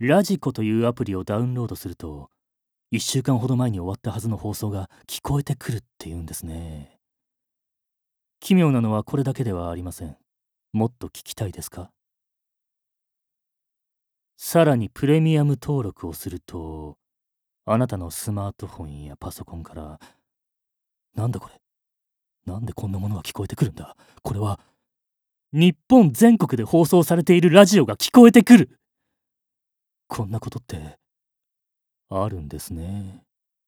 ラジコというアプリをダウンロードすると、1週間ほど前に終わったはずの放送が聞こえてくるっていうんですね。奇妙なのはこれだけではありません。もっと聞きたいですか？さらにプレミアム登録をすると、あなたのスマートフォンやパソコンから、なんだこれ？なんでこんなものが聞こえてくるんだ？これは、日本全国で放送されているラジオが聞こえてくるこんなことって、あるんですね。